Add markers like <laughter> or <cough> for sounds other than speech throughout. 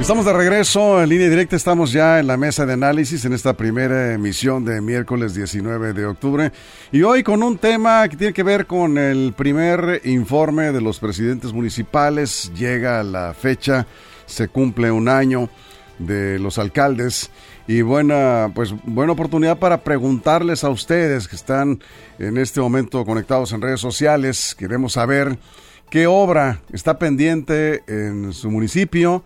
Estamos de regreso en línea directa, estamos ya en la mesa de análisis en esta primera emisión de miércoles 19 de octubre. Y hoy con un tema que tiene que ver con el primer informe de los presidentes municipales, llega la fecha, se cumple un año de los alcaldes. Y buena pues buena oportunidad para preguntarles a ustedes que están en este momento conectados en redes sociales, queremos saber qué obra está pendiente en su municipio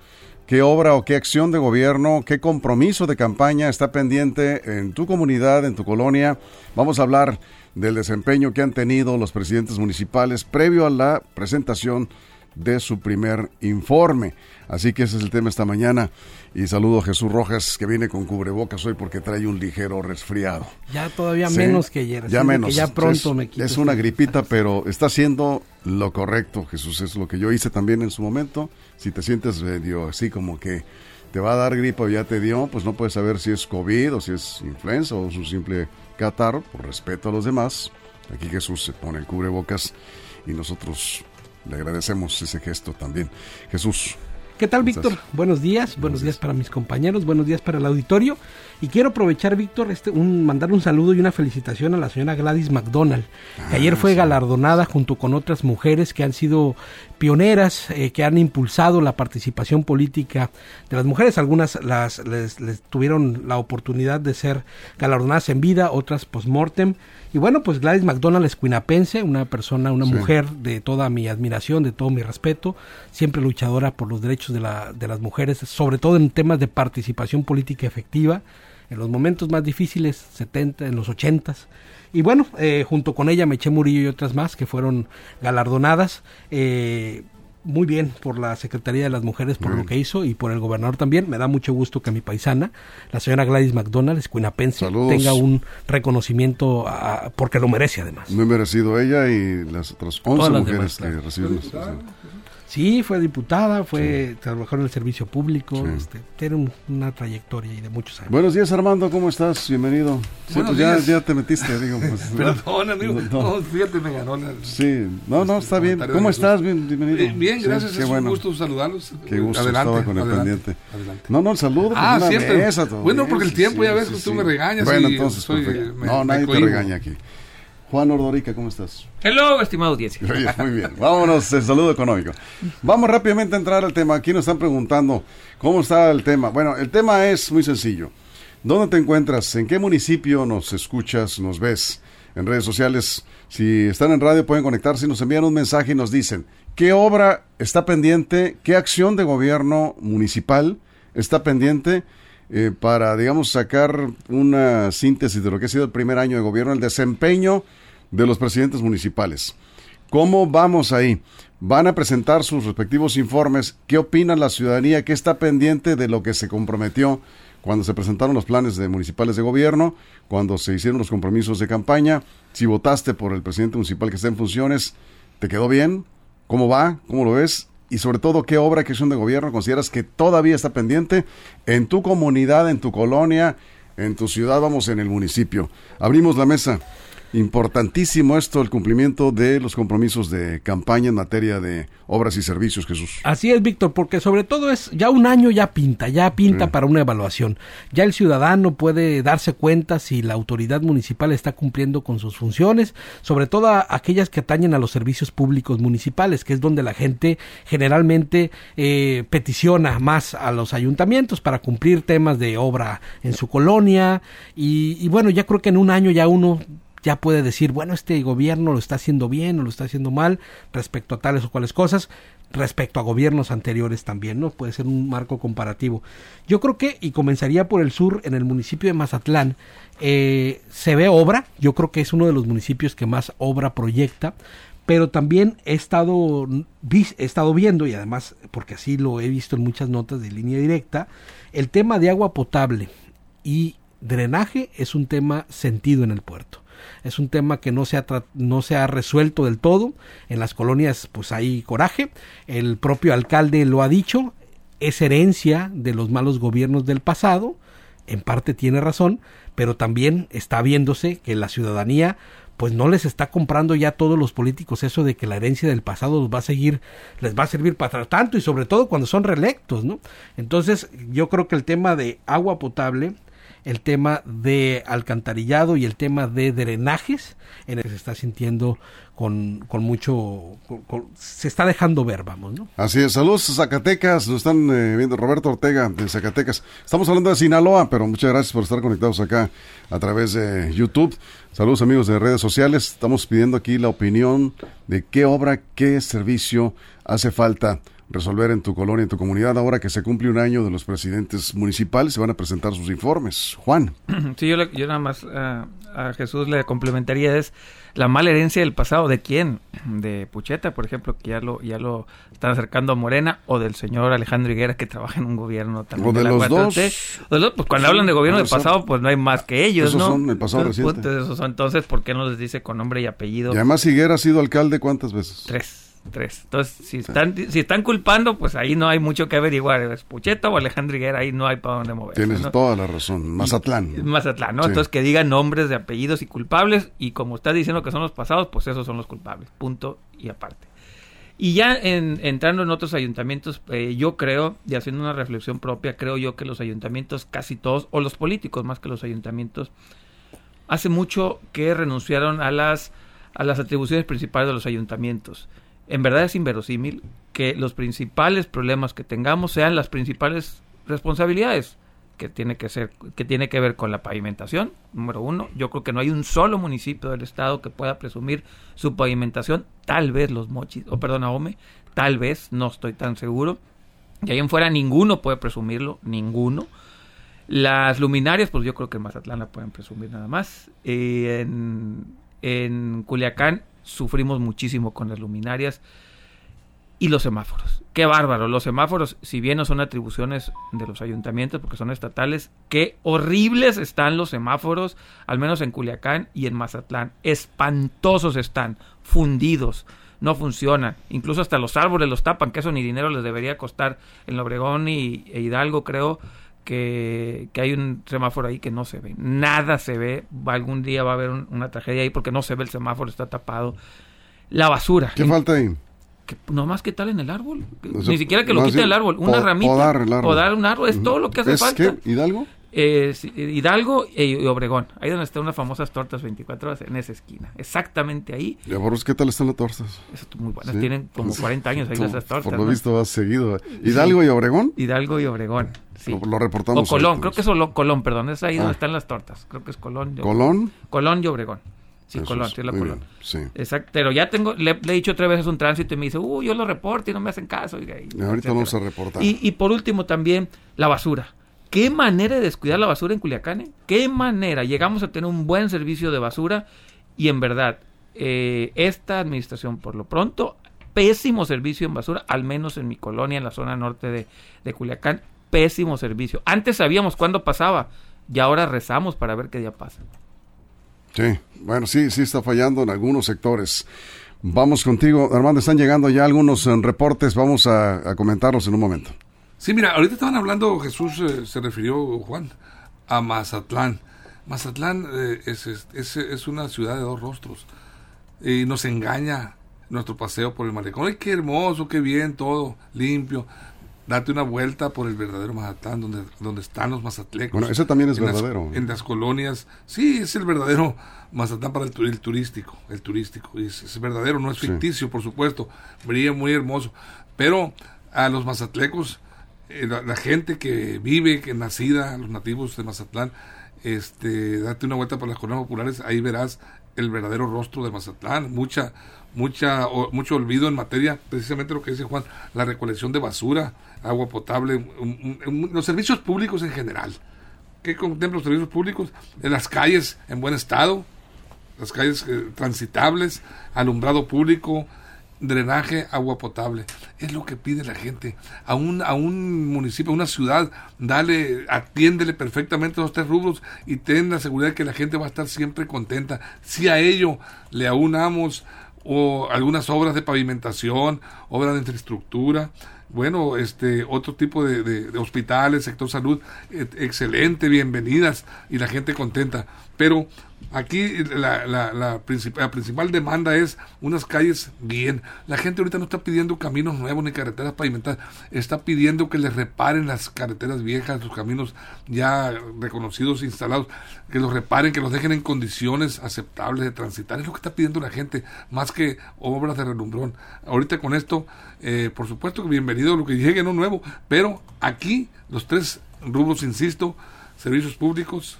qué obra o qué acción de gobierno, qué compromiso de campaña está pendiente en tu comunidad, en tu colonia. Vamos a hablar del desempeño que han tenido los presidentes municipales previo a la presentación de su primer informe. Así que ese es el tema esta mañana. Y saludo a Jesús Rojas, que viene con cubrebocas hoy porque trae un ligero resfriado. Ya todavía menos que ayer. Ya menos. ya pronto es, me quito Es una gripita, pero está haciendo lo correcto, Jesús. Es lo que yo hice también en su momento. Si te sientes medio así como que te va a dar gripa o ya te dio, pues no puedes saber si es COVID o si es influenza o es un simple catarro, por respeto a los demás. Aquí Jesús se pone el cubrebocas y nosotros le agradecemos ese gesto también. Jesús. ¿Qué tal, Víctor? Buenos días, buenos días para mis compañeros, buenos días para el auditorio. Y quiero aprovechar, Víctor, este, un, mandar un saludo y una felicitación a la señora Gladys McDonald, que ayer fue galardonada junto con otras mujeres que han sido pioneras, eh, que han impulsado la participación política de las mujeres. Algunas las, les, les tuvieron la oportunidad de ser galardonadas en vida, otras post-mortem. Y bueno, pues Gladys McDonald es cuinapense, una persona, una Sí. mujer de toda mi admiración, de todo mi respeto, siempre luchadora por los derechos de, la, de las mujeres, sobre todo en temas de participación política efectiva, en los momentos más difíciles, 70, en los 80 y bueno, eh, junto con ella Meche Murillo y otras más que fueron galardonadas. eh, muy bien por la Secretaría de las Mujeres por lo que hizo y por el gobernador también. Me da mucho gusto que mi paisana, la señora Gladys McDonald, escuinapense, tenga un reconocimiento a- porque lo merece además. Muy merecido ella y las otras 11 Todas las mujeres demás, que recibieron. Sí, fue diputada, fue trabajó en el servicio público, Sí. este, tiene un- una trayectoria y de muchos años. Buenos días, Armando, ¿cómo estás? Bienvenido. Sí, pues ya, te metiste, digo. Pues, <laughs> Perdón, amigo. No, fíjate, me ganó la... Sí, no, no, está bien. ¿Cómo estás? Bien, bienvenido. Eh, bien, gracias. es bueno. un gusto saludarlos. Qué gusto adelante, estaba con el adelante, pendiente. adelante. No, no, el saludo. pues, Ah, mesa, todo Bueno, porque el tiempo, ya ves, sí, tú me regañas Bueno, y entonces, soy- perfecto. me- no, nadie te regaña aquí. Juan Ordorica, ¿cómo estás? Hello, estimado audiencia. <laughs> Muy bien. Vámonos, el saludo económico. Vamos rápidamente a entrar al tema. Aquí nos están preguntando cómo está el tema. Bueno, el tema es muy sencillo. ¿Dónde te encuentras? ¿En qué municipio nos escuchas, nos ves? En redes sociales, si están en radio pueden conectarse y nos envían un mensaje y nos dicen qué obra está pendiente, qué acción de gobierno municipal está pendiente eh, para, digamos, sacar una síntesis de lo que ha sido el primer año de gobierno, el desempeño de los presidentes municipales. ¿Cómo vamos ahí? Van a presentar sus respectivos informes. ¿Qué opina la ciudadanía? ¿Qué está pendiente de lo que se comprometió cuando se presentaron los planes de municipales de gobierno? Cuando se hicieron los compromisos de campaña. Si votaste por el presidente municipal que está en funciones, ¿te quedó bien? ¿Cómo va? ¿Cómo lo ves? Y sobre todo, ¿qué obra, qué acción de gobierno consideras que todavía está pendiente en tu comunidad, en tu colonia, en tu ciudad, vamos, en el municipio? Abrimos la mesa. Importantísimo esto, el cumplimiento de los compromisos de campaña en materia de obras y servicios, Jesús. Así es, Víctor, porque sobre todo es ya un año ya pinta, ya pinta Sí. para una evaluación. Ya el ciudadano puede darse cuenta si la autoridad municipal está cumpliendo con sus funciones, sobre todo aquellas que atañen a los servicios públicos municipales, que es donde la gente generalmente eh, peticiona más a los ayuntamientos para cumplir temas de obra en su colonia. Y, y bueno, ya creo que en un año ya uno ya puede decir, bueno, este gobierno lo está haciendo bien o lo está haciendo mal respecto a tales o cuales cosas, respecto a gobiernos anteriores también, ¿no? Puede ser un marco comparativo. Yo creo que, y comenzaría por el sur, en el municipio de Mazatlán, eh, se ve obra, yo creo que es uno de los municipios que más obra proyecta, pero también he estado, he estado viendo, y además, porque así lo he visto en muchas notas de línea directa, el tema de agua potable y drenaje es un tema sentido en el puerto. Es un tema que no se ha, no se ha resuelto del todo. En las colonias pues hay coraje. El propio alcalde lo ha dicho. Es herencia de los malos gobiernos del pasado. En parte tiene razón, pero también está viéndose que la ciudadanía pues no les está comprando ya a todos los políticos eso de que la herencia del pasado los va a seguir, les va a servir para tanto y sobre todo cuando son reelectos, ¿no? Entonces yo creo que el tema de agua potable, el tema de alcantarillado y el tema de drenajes en el que se está sintiendo con, con mucho, se está dejando ver, vamos, ¿no? Así es, saludos Zacatecas, nos están eh, viendo Roberto Ortega de Zacatecas. Estamos hablando de Sinaloa, pero muchas gracias por estar conectados acá a través de YouTube. Saludos amigos de redes sociales, estamos pidiendo aquí la opinión de qué obra, qué servicio hace falta resolver en tu colonia, en tu comunidad, ahora que se cumple un año de los presidentes municipales, se van a presentar sus informes. Juan. <clears throat> Sí, yo, le- yo nada más ah, a Jesús le complementaría es la mala herencia del pasado. ¿De quién? De Pucheta, por ejemplo, que ya lo, ya lo están acercando a Morena, o del señor Alejandro Higuera, que trabaja en un gobierno también O de la los 4T. dos. O de los- pues cuando hablan de gobierno del pasado, pues no hay más que ellos, esos ¿no? son el pasado Entonces, reciente. pues, esos son- entonces, ¿por qué no les dice con nombre y apellido? Y además Higuera ha sido alcalde cuántas veces. Tres. Tres. Entonces, si están, si están culpando, pues ahí no hay mucho que averiguar. ¿Es Pucheta o Alejandro Higuera? Ahí no hay para dónde moverse. Tienes ¿no? toda la razón. Mazatlán. Mazatlán, ¿no? Sí. Entonces que digan nombres de apellidos y culpables y como está diciendo que son los pasados, pues esos son los culpables, punto y aparte. Y ya en- entrando en otros ayuntamientos, eh, yo creo, y haciendo una reflexión propia, creo yo que los ayuntamientos casi todos, o los políticos más que los ayuntamientos, hace mucho que renunciaron a las, a las atribuciones principales de los ayuntamientos. En verdad es inverosímil que los principales problemas que tengamos sean las principales responsabilidades que tiene que ser que tiene que ver con la pavimentación número uno. Yo creo que no hay un solo municipio del estado que pueda presumir su pavimentación. Tal vez los mochis o perdón Ahome tal vez no estoy tan seguro. Y ahí en fuera ninguno puede presumirlo ninguno. Las luminarias, pues yo creo que en Mazatlán la pueden presumir nada más. Eh, en, en Culiacán sufrimos muchísimo con las luminarias y los semáforos. Qué bárbaro. Los semáforos, si bien no son atribuciones de los ayuntamientos porque son estatales, qué horribles están los semáforos, al menos en Culiacán y en Mazatlán. Espantosos están, fundidos. No funcionan. Incluso hasta los árboles los tapan, que eso ni dinero les debería costar. En Obregón y e Hidalgo, creo que, que hay un semáforo ahí que no se ve. Nada se ve. Algún día va a haber un- una tragedia ahí porque no se ve el semáforo, está tapado. La basura. ¿Qué falta ahí? Que, no más que tal en el árbol. O sea, Ni siquiera que lo quite bien, el árbol. Una po- ramita. podar el árbol. Podar un árbol. Es todo lo que hace ¿Es falta. qué? ¿Hidalgo? Eh, Hidalgo e- y Obregón. Ahí donde están unas famosas tortas 24 horas, en esa esquina. Exactamente ahí. Ya, Boros, ¿qué tal están las tortas? Esas muy buenas. Sí. Tienen como 40 años ahí esas tortas. Por lo ¿no? visto vas seguido. ¿Hidalgo y Obregón? Hidalgo y Obregón. Sí. Lo, lo O reportamos. Colón, creo que es Colón, perdón, es ahí Ah. donde están las tortas. Creo que es Colón. y. ¿Colón? Colón y Obregón. Sí, Eso Colón, es, sí, es la Colón. bien, Sí. Exacto, pero ya tengo, le, le he dicho tres veces un tránsito y me dice, uh, yo lo reporto y no me hacen caso. y- y Ahorita etcétera. vamos a reportar. Y, y por último también, la basura. ¿Qué manera de descuidar la basura en Culiacán? eh? ¿Qué manera? Llegamos a tener un buen servicio de basura y en verdad, eh, esta administración por lo pronto, pésimo servicio en basura, al menos en mi colonia, en la zona norte de, de Culiacán, pésimo servicio. Antes sabíamos cuándo pasaba y ahora rezamos para ver qué día pasa. Sí, bueno, sí, sí está fallando en algunos sectores. Vamos contigo, Armando, están llegando ya algunos eh, reportes, vamos a, a comentarlos en un momento. Sí, mira, ahorita estaban hablando, Jesús eh, se refirió, Juan, a Mazatlán. Mazatlán eh, es, es, es- una ciudad de dos rostros. Y nos engaña nuestro paseo por el malecón. ¡Ay, qué hermoso, qué bien, todo limpio! Date una vuelta por el verdadero Mazatlán, donde, donde están los mazatlecos. Bueno, ese también es En las- verdadero. en las colonias. Sí, es el verdadero Mazatlán para el, tu- el turístico. El turístico. Es, es verdadero, no es Sí. ficticio, por supuesto. Brilla muy hermoso. Pero a los mazatlecos, eh, la, gente que vive, que nacida, los nativos de Mazatlán, este, date una vuelta por las colonias populares, ahí verás el verdadero rostro de Mazatlán, mucha, mucha, o- mucho olvido en materia, precisamente lo que dice Juan, la recolección de basura, agua potable, los servicios públicos en general. ¿Qué contempla los servicios públicos? En las calles en buen estado, las calles eh, transitables, alumbrado público, drenaje, agua potable. Es lo que pide la gente. A un, a un municipio, a una ciudad, dale, atiéndele perfectamente los tres rubros y ten la seguridad de que la gente va a estar siempre contenta. Si a ello le aunamos o algunas obras de pavimentación, obras de infraestructura, bueno, este, otro tipo de, de hospitales, sector salud, excelente, bienvenidas y la gente contenta. Pero Aquí la, la, principal demanda es unas calles bien. La gente ahorita no está pidiendo caminos nuevos ni carreteras pavimentadas, está pidiendo que les reparen las carreteras viejas, los caminos ya reconocidos, instalados, que los reparen, que los dejen en condiciones aceptables de transitar. Es lo que está pidiendo la gente, más que obras de relumbrón. Ahorita con esto, eh, por supuesto que bienvenido lo que llegue no nuevo, pero aquí los tres rubros, insisto, servicios públicos,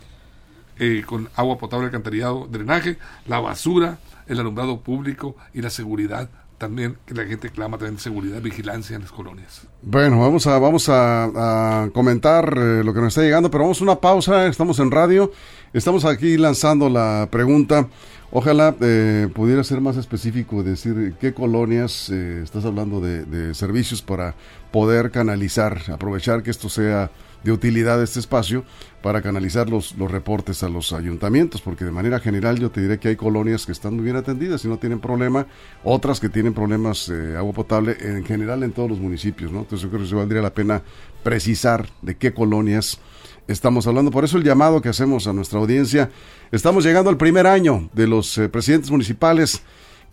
eh, con agua potable, alcantarillado, drenaje, la basura, el alumbrado público y la seguridad también que la gente clama también seguridad, vigilancia en las colonias. Bueno, vamos a vamos a, comentar eh, lo que nos está llegando, pero vamos a una pausa. Estamos en radio, estamos aquí lanzando la pregunta. Ojalá eh, pudiera ser más específico, decir qué colonias estás hablando de, de servicios para poder canalizar, aprovechar que esto sea de utilidad este espacio para canalizar los, los reportes a los ayuntamientos, porque de manera general yo te diré que hay colonias que están muy bien atendidas y no tienen problema, otras que tienen problemas de agua potable en general en todos los municipios, ¿no? Entonces yo creo que valdría la pena precisar de qué colonias estamos hablando. Por eso el llamado que hacemos a nuestra audiencia, estamos llegando al primer año de los eh, presidentes municipales.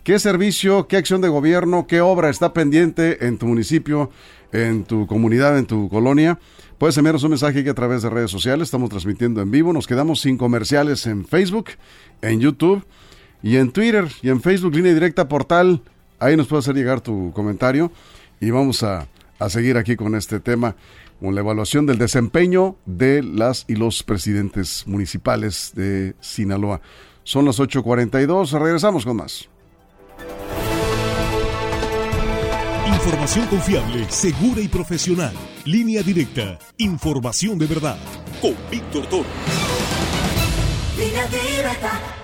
¿Qué servicio, qué acción de gobierno, qué obra está pendiente en tu municipio, en tu comunidad, en tu colonia? Puedes enviarnos un mensaje aquí a través de redes sociales. Estamos transmitiendo en vivo. Nos quedamos sin comerciales en Facebook, en YouTube y en Twitter y en Facebook, línea directa portal. Ahí nos puede hacer llegar tu comentario y vamos a, a seguir aquí con este tema, con la evaluación del desempeño de las y los presidentes municipales de Sinaloa. Son las 8.42. Regresamos con más. Información confiable, segura y profesional. Línea directa. Información de verdad. Con Víctor Toro. Línea directa.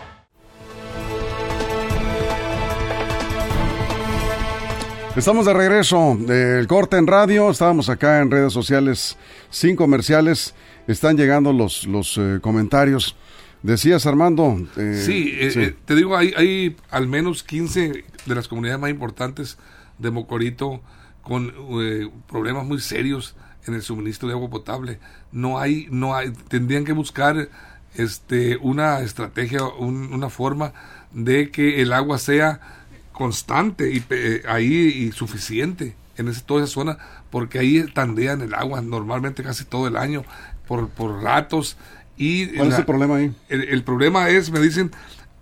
Estamos de regreso del corte en radio. Estábamos acá en redes sociales sin comerciales. Están llegando los, los eh, comentarios. Decías, Armando. Eh, sí, eh, te digo, hay, hay al menos 15 de las comunidades más importantes de Mocorito con eh, problemas muy serios en el suministro de agua potable. No hay, no hay, tendrían que buscar este una estrategia, una forma de que el agua sea constante y eh, ahí y suficiente en ese, toda esa zona, porque ahí tandean el agua normalmente casi todo el año por, por ratos. Y ¿Cuál es el problema ahí? El, problema es, me dicen,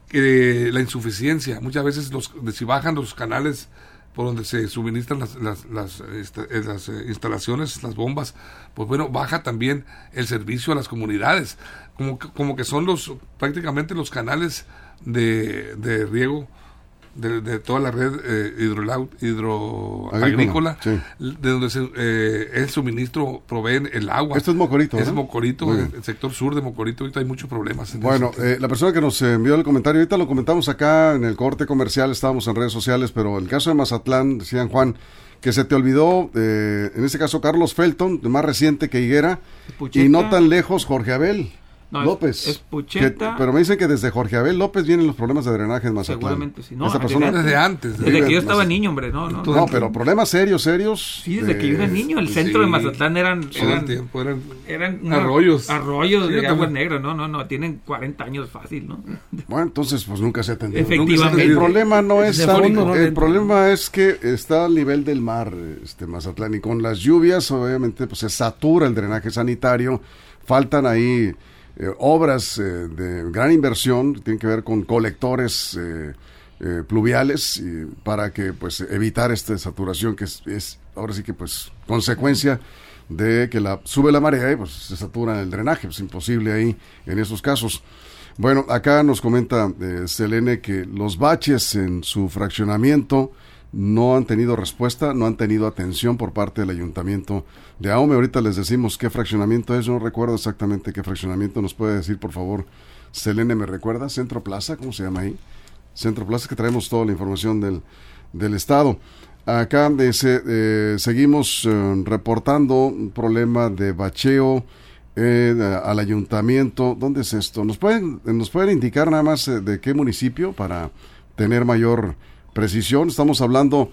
que la insuficiencia. Muchas veces los, si bajan los canales por donde se suministran las, las, las, este, eh, eh, instalaciones, las bombas, pues bueno, baja también el servicio a las comunidades, como, como que son los prácticamente los canales de, de riego de, toda la red eh, hidroagrícola, de donde se, eh, el suministro proveen el agua. Esto es Mocorito. Es Mocorito, el, sector sur de Mocorito, ahorita hay muchos problemas. bueno, eh, la persona que nos envió el comentario, ahorita lo comentamos acá en el corte comercial, estábamos en redes sociales, pero el caso de Mazatlán, decían Juan, que se te olvidó, eh, en este caso Carlos Felton, más reciente que Higuera, y no tan lejos Jorge Abel. López. Es, Pucheta. pero me dicen que desde Jorge Abel López vienen los problemas de drenaje en Mazatlán. Seguramente sí. No, persona, desde, antes. Desde, que yo estaba niño, hombre. No, no, no, pero problemas serios, serios. Sí, desde que yo era niño. El centro de Mazatlán eran. Eran, eran, eran arroyos. Arroyos de agua negra. No, no, no. Tienen 40 años fácil, ¿no? <laughs> Bueno, entonces, pues nunca se atendió. Efectivamente. El problema no es. el problema es que está al nivel del mar, este Mazatlán. Y con las lluvias, obviamente, pues se satura el drenaje sanitario. Faltan ahí eh, obras eh, de gran inversión, tienen que ver con colectores eh, pluviales para que pues evitar esta saturación que es, ahora sí que pues consecuencia de que la sube la marea y pues se satura el drenaje, es imposible ahí en esos casos. Bueno, acá nos comenta Selene que los baches en su fraccionamiento no han tenido respuesta, no han tenido atención por parte del ayuntamiento de Aume. Ahorita les decimos qué fraccionamiento es, no recuerdo exactamente qué fraccionamiento nos puede decir, por favor. Selene, ¿me recuerda? Centro Plaza, ¿cómo se llama ahí? Centro Plaza, que traemos toda la información del, del estado. Acá dice, eh, seguimos eh, reportando un problema de bacheo eh, al ayuntamiento. ¿Dónde es esto? ¿Nos pueden, ¿Nos pueden indicar nada más eh, de qué municipio para tener mayor precisión? Estamos hablando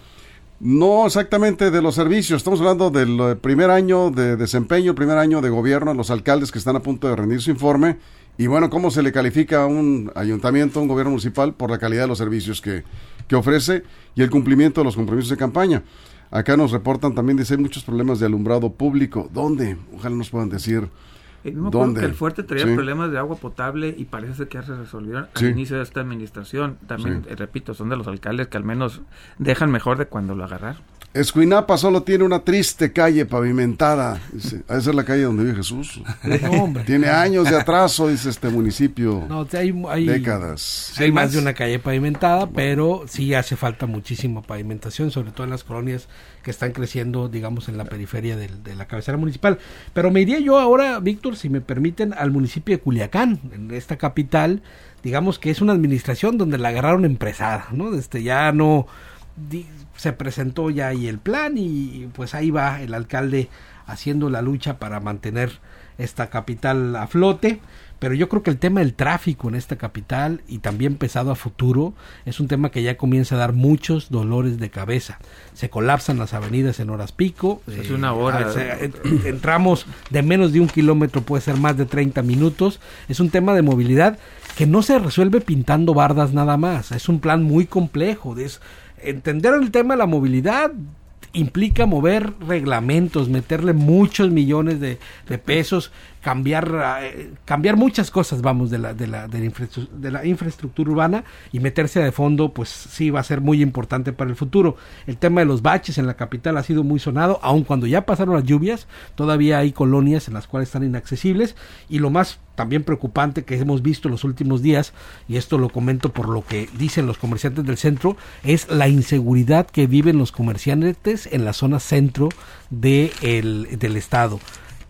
no exactamente de los servicios, estamos hablando del eh, primer año de desempeño, el primer año de gobierno, los alcaldes que están a punto de rendir su informe y bueno, cómo se le califica a un ayuntamiento, a un gobierno municipal por la calidad de los servicios que, que ofrece y el cumplimiento de los compromisos de campaña. Acá nos reportan también, dice, hay muchos problemas de alumbrado público. ¿Dónde? Ojalá nos puedan decir. Eh, me acuerdo ¿Dónde? que el fuerte traía Sí. problemas de agua potable y parece que ya se resolvieron Sí. al inicio de esta administración. También, Sí. eh, repito, son de los alcaldes que al menos dejan mejor de cuando lo agarraron. Escuinapa solo tiene una triste calle pavimentada. Dice, ¿Ha de ser la calle donde vive Jesús? No. Tiene años de atraso, dice este municipio. No, hay, hay, décadas. hay más de una calle pavimentada, pero sí hace falta muchísima pavimentación, sobre todo en las colonias que están creciendo, digamos, en la periferia de la cabecera municipal. Pero me iría yo ahora, Víctor, si me permiten, al municipio de Culiacán, en esta capital, digamos que es una administración donde la agarraron empresada, ¿no? Este, ya no se presentó ya ahí el plan y pues ahí va el alcalde haciendo la lucha para mantener esta capital a flote. Pero yo creo que el tema del tráfico en esta capital y también pesado a futuro es un tema que ya comienza a dar muchos dolores de cabeza. Se colapsan las avenidas en horas pico. Es una hora. ah, se- en- en tramos de menos de un kilómetro puede ser más de 30 minutos. Es un tema de movilidad que no se resuelve pintando bardas nada más. Es un plan muy complejo. Es, entender el tema de la movilidad implica mover reglamentos, meterle muchos millones de, de pesos, cambiar eh, cambiar muchas cosas, vamos, de la, de, la, de, la infraestru- de la infraestructura urbana y meterse de fondo, pues sí va a ser muy importante para el futuro. El tema de los baches en la capital ha sido muy sonado, aun cuando ya pasaron las lluvias, todavía hay colonias en las cuales están inaccesibles y lo más también preocupante que hemos visto en los últimos días, y esto lo comento por lo que dicen los comerciantes del centro, es la inseguridad que viven los comerciantes en la zona centro de el- del estado.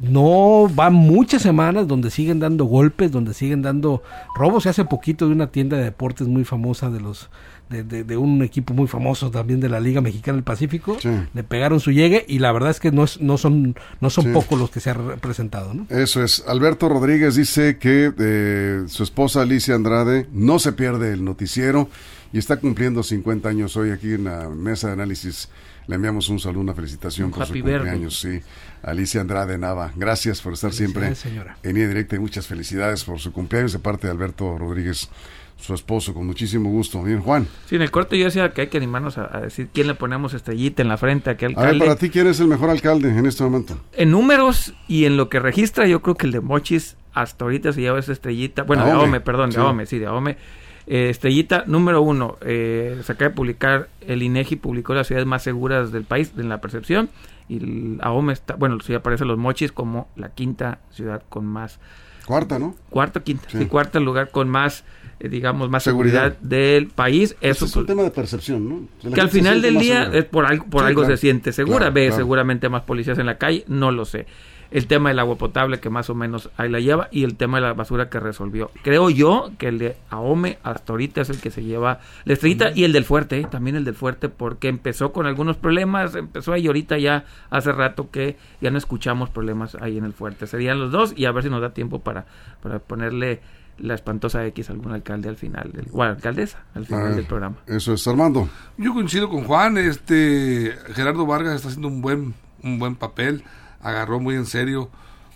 No van muchas semanas donde siguen dando golpes, donde siguen dando robos. Y hace poquito de una tienda de deportes muy famosa de los de, de- de un equipo muy famoso también de la Liga Mexicana del Pacífico, Sí. le pegaron su llegue y la verdad es que no, es- no son no son Sí. pocos los que se han representado, ¿no? Eso es. Alberto Rodríguez dice que eh, su esposa Alicia Andrade no se pierde el noticiero y está cumpliendo 50 años hoy aquí en la mesa de análisis. Le enviamos un saludo, una felicitación Un por su cumpleaños. Sí, Alicia Andrade Nava. Gracias por estar siempre señora. en Línea Directa y muchas felicidades por su cumpleaños de parte de Alberto Rodríguez, su esposo, con muchísimo gusto. Bien, Juan. Sí, en el corte yo decía que hay que animarnos a, a decir quién le ponemos estrellita en la frente a qué A ver, alcalde. para ti, ¿quién es el mejor alcalde en este momento? En números y en lo que registra, yo creo que el de Mochis hasta ahorita se lleva esa estrellita. Bueno, de Ahome. Ahome, perdón, de Sí. Ahome, sí, de Ahome. Eh, estrellita número uno, eh, se acaba de publicar, el INEGI publicó las ciudades más seguras del país en la percepción y el está, bueno, sí aparecen los Mochis como la quinta ciudad con más, Cuarta, ¿no? cuarto, quinta, Sí. sí, cuarto lugar con más, eh, digamos, más Seguridad. seguridad, del país. Eso es un tema de percepción, ¿no? Que al final del día segura. es por algo, por Sí, algo claro. se siente segura, Claro, ve claro. seguramente más policías en la calle, no lo sé. El tema del agua potable que más o menos ahí la lleva y el tema de la basura que resolvió. Creo yo que el de Ahome hasta ahorita es el que se lleva la estrellita y el del fuerte, ¿eh? también el del fuerte porque empezó con algunos problemas, empezó ahí ahorita ya hace rato que ya no escuchamos problemas ahí en el fuerte. Serían los dos y a ver si nos da tiempo para, para ponerle la espantosa X a algún alcalde al final, del, o alcaldesa al final Ah, del programa. Eso es, Armando. Yo coincido con Juan, este Gerardo Vargas está haciendo un buen un buen papel, agarró muy en serio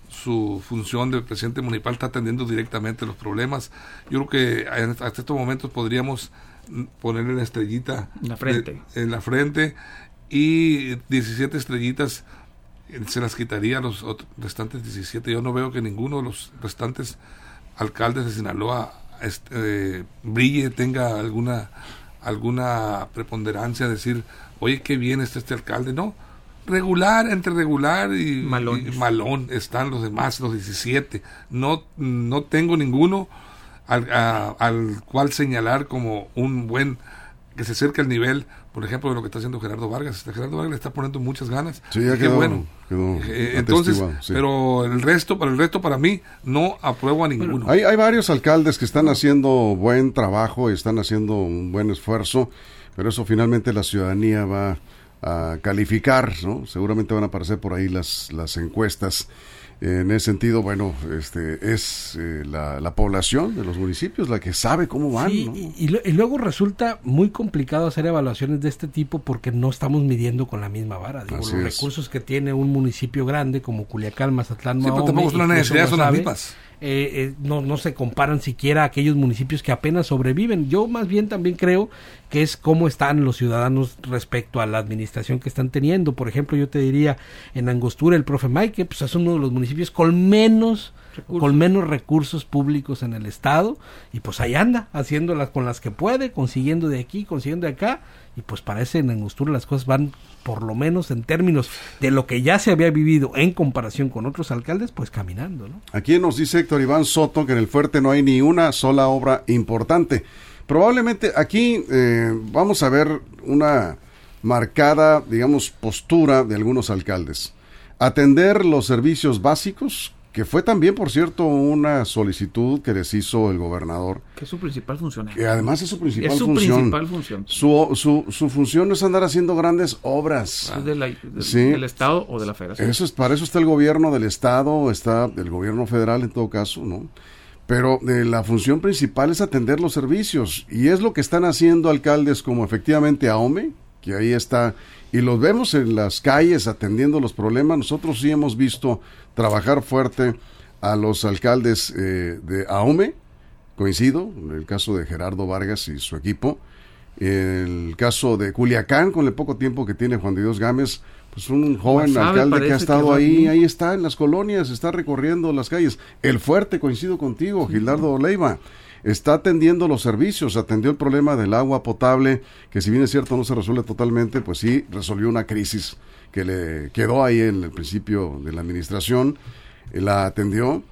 su función de presidente municipal, está atendiendo directamente los problemas. Yo creo que en- hasta estos momentos podríamos ponerle la estrellita En la frente. de- en la frente y 17 estrellitas eh, se las quitaría a los restantes 17. Yo no veo que ninguno de los restantes alcaldes de Sinaloa este, eh, brille, tenga alguna alguna preponderancia, decir, oye, qué bien está este alcalde. No, regular, entre regular y, Malones. y malón están los demás, los 17. No, no tengo ninguno al, a- al cual señalar como un buen que se acerque al nivel, por ejemplo, de lo que está haciendo Gerardo Vargas. Este Gerardo Vargas le está poniendo muchas ganas. Sí, ya quedó- bueno. quedó Eh, entonces, sí. pero el resto, para el resto, para mí, no apruebo a ninguno. Hay, hay varios alcaldes que están haciendo buen trabajo y están haciendo un buen esfuerzo. pero eso finalmente la ciudadanía va a calificar, ¿no? Seguramente van a aparecer por ahí las, las encuestas. En ese sentido, bueno, este es eh, la, la, población de los municipios la que sabe cómo van. Sí, ¿no? y, y, luego resulta muy complicado hacer evaluaciones de este tipo porque no estamos midiendo con la misma vara. Digo, Así los es. recursos que tiene un municipio grande como Culiacán, Mazatlán, Sí, pero tampoco necesidad, son las mismas. Eh, eh, no, no se comparan siquiera a aquellos municipios que apenas sobreviven. Yo más bien también creo que es cómo están los ciudadanos respecto a la administración que están teniendo. Por ejemplo, yo te diría, en Angostura el profe Mike, pues es uno de los municipios con menos Recursos. con menos recursos públicos en el estado y pues ahí anda haciéndolas con las que puede consiguiendo de aquí consiguiendo de acá y pues parece en Angostura las cosas van por lo menos en términos de lo que ya se había vivido en comparación con otros alcaldes pues caminando ¿no? Aquí nos dice Héctor Iván Soto que en el fuerte no hay ni una sola obra importante. Probablemente aquí eh, vamos a ver una marcada, digamos, postura de algunos alcaldes. Atender los servicios básicos, que fue también, por cierto, una solicitud que les hizo el gobernador, Que es su principal función. que además es su principal Es su función. principal función. Su, su, su función no es andar haciendo grandes obras. Es de la- de- Sí. del Estado o de la Federación. Eso es, para eso está el gobierno del estado, está el gobierno federal en todo caso, ¿no? Pero eh, la función principal es atender los servicios y es lo que están haciendo alcaldes como efectivamente AOME, que ahí está, y los vemos en las calles atendiendo los problemas. Nosotros sí hemos visto trabajar fuerte a los alcaldes eh, de AOME, coincido, en el caso de Gerardo Vargas y su equipo, el caso de Culiacán, con el poco tiempo que tiene Juan de Dios Gámez, pues un joven Guasave alcalde que ha estado que ahí, bien. ahí está en las colonias, está recorriendo las calles. El fuerte, coincido contigo, Gildardo Leiva, está atendiendo los servicios, atendió el problema del agua potable, que si bien es cierto no se resuelve totalmente, pues sí resolvió una crisis que le quedó ahí en el principio de la administración, eh, la atendió.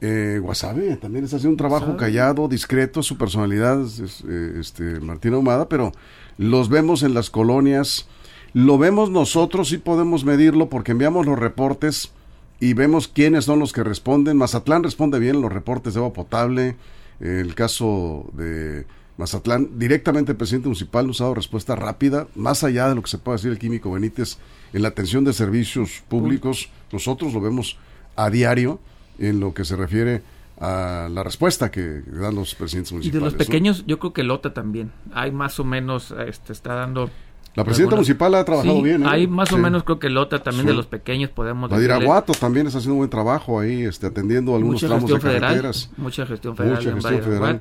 Eh, Guasave también está haciendo un trabajo callado, discreto, su personalidad es, es, eh, este, Martín Ahumada, pero los vemos en las colonias, lo vemos nosotros, sí podemos medirlo porque enviamos los reportes y vemos quiénes son los que responden. Mazatlán responde bien los reportes de agua potable. El caso de Mazatlán, directamente el presidente municipal nos ha dado respuesta rápida, más allá de lo que se puede decir el químico Benítez en la atención de servicios públicos. Nosotros lo vemos a diario en lo que se refiere a la respuesta que dan los presidentes Y de municipales. los ¿no? pequeños, yo creo que Lota también. Hay más o menos, este, está dando... La presidenta municipal ha trabajado Sí, bien. ¿eh? Hay más o menos, creo que Lota también Sí. de los pequeños podemos decirle- Badiraguato también está haciendo un buen trabajo ahí, este, atendiendo algunos mucha tramos de federal, carreteras. mucha gestión federal Mucha en gestión federal.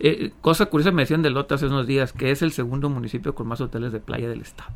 Eh, cosa curiosa me decían de Lota hace unos días, que es el segundo municipio con más hoteles de playa del estado.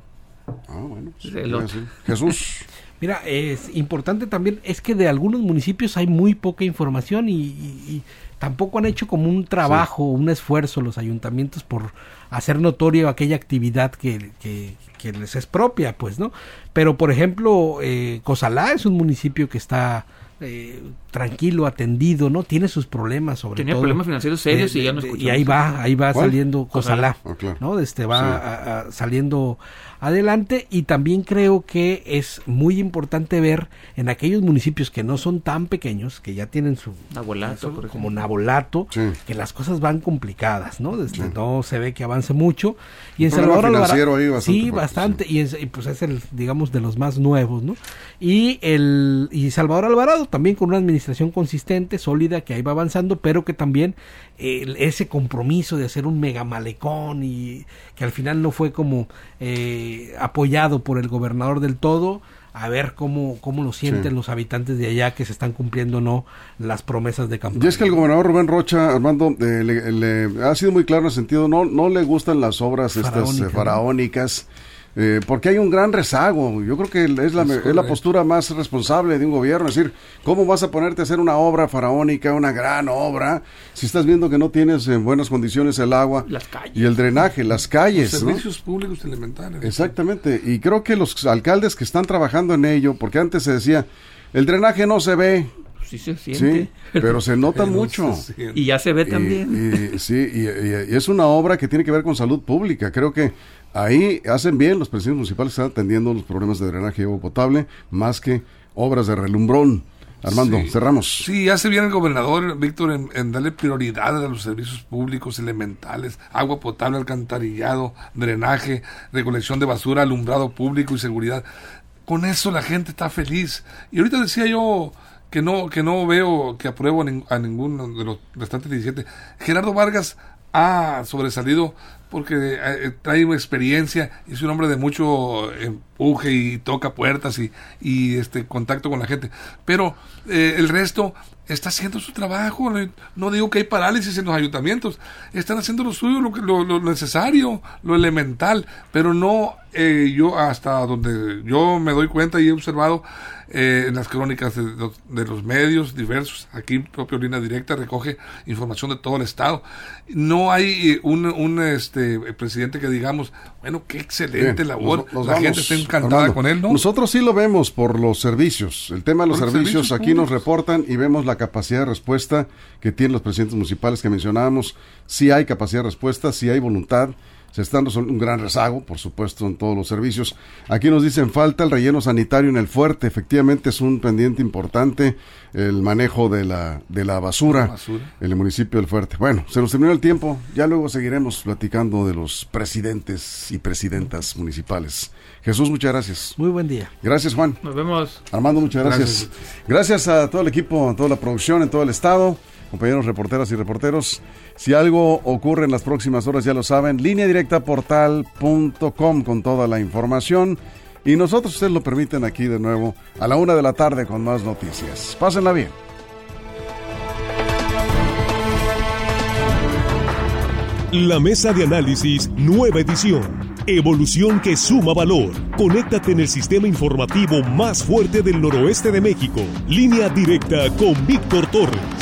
Ah, bueno. pues. Jesús. <laughs> Mira, es importante también, es que de algunos municipios hay muy poca información y, y- y tampoco han hecho como un trabajo, un esfuerzo los ayuntamientos por hacer notorio aquella actividad que, que- que les es propia, pues, ¿no? Pero, por ejemplo, eh, Cozalá es un municipio que está eh, tranquilo, atendido, ¿no? Tiene sus problemas sobre Tenía todo. problemas financieros serios De- y ya no escuchamos. Y ahí va, ahí va ¿Cuál? saliendo Cozalá. Ah, claro. ¿no? Este va Sí. a- a- saliendo adelante y también creo que es muy importante ver en aquellos municipios que no son tan pequeños, que ya tienen su Nabolato, como. Nabolato, Sí. que las cosas van complicadas, ¿no? Desde Sí. no se ve que avance mucho y en Salvador Alvarado financiero ahí bastante sí, fuerte, bastante y, es- y pues es el digamos de los más nuevos, ¿no? Y el y Salvador Alvarado también con una administración consistente, sólida que ahí va avanzando, pero que también eh, ese compromiso de hacer un mega malecón y que al final no fue como eh, apoyado por el gobernador del todo a ver cómo, cómo lo sienten Sí. los habitantes de allá que se están cumpliendo o no las promesas de campaña. Y es que el gobernador Rubén Rocha, Armando, eh, le, le- ha sido muy claro en el sentido, no, no le gustan las obras estas Faraónicas, eh, ¿no? Eh, porque hay un gran rezago. Yo creo que es la, Es es la postura más responsable de un gobierno. Es decir, ¿cómo vas a ponerte a hacer una obra faraónica, una gran obra, si estás viendo que no tienes en buenas condiciones el agua Las calles. y el drenaje, las calles? ¿no? Servicios públicos elementales. Exactamente, y creo que los alcaldes que están trabajando en ello, porque antes se decía, el drenaje no se ve, Sí se siente. sí, pero se <laughs> nota Pero mucho. se. Y ya se ve Y- también. y- sí, y, y- y es una obra que tiene que ver con salud pública. Creo que ahí hacen bien los presidentes municipales están atendiendo los problemas de drenaje y agua potable, más que obras de relumbrón. Armando, Sí. cerramos. Sí, hace bien el gobernador, Víctor, en, en darle prioridad a los servicios públicos elementales, agua potable, alcantarillado, drenaje, recolección de basura, alumbrado público y seguridad. Con eso la gente está feliz. Y ahorita decía yo que no, que no veo que apruebo a, nin- a ninguno de los restantes 17. Gerardo Vargas ha sobresalido porque eh, trae una experiencia, es un hombre de mucho empuje y toca puertas y, y este contacto con la gente. Pero eh, el resto está haciendo su trabajo. No- digo que hay parálisis en los ayuntamientos, están haciendo lo suyo, lo, lo, lo necesario, lo elemental, pero no eh, yo hasta donde yo me doy cuenta y he observado eh, en las crónicas de, los- de los medios diversos, aquí propio Línea Directa recoge información de todo el estado. No hay eh, un, un, este presidente que digamos, bueno, qué excelente Bien, labor, nos- nos la vamos, gente está encantada Armando. con él, ¿no? Nosotros sí lo vemos por los servicios. El tema de los servicios, servicios aquí nos reportan y vemos la capacidad de respuesta que tienen los presidentes municipales que mencionábamos. Sí hay capacidad de respuesta, sí hay voluntad. Se están resolviendo un gran rezago, por supuesto, en todos los servicios. Aquí nos dicen falta el relleno sanitario en el fuerte. Efectivamente es un pendiente importante el manejo de la, de la basura, Basura. en el municipio del fuerte. Bueno, se nos terminó el tiempo. Ya luego seguiremos platicando de los presidentes y presidentas municipales. Jesús, muchas gracias. Muy buen día. Gracias, Juan. Nos vemos. Armando, muchas gracias. Gracias a todo el equipo, a toda la producción en todo el estado, compañeros reporteras y reporteros. Si algo ocurre en las próximas horas, ya lo saben, línea directa portal.com con toda la información. Y nosotros, ustedes lo permiten, aquí de nuevo a la una de la tarde con más noticias. Pásenla bien. La mesa de análisis, nueva edición. Evolución que suma valor. Conéctate en el sistema informativo más fuerte del noroeste de México. Línea directa con Víctor Torres.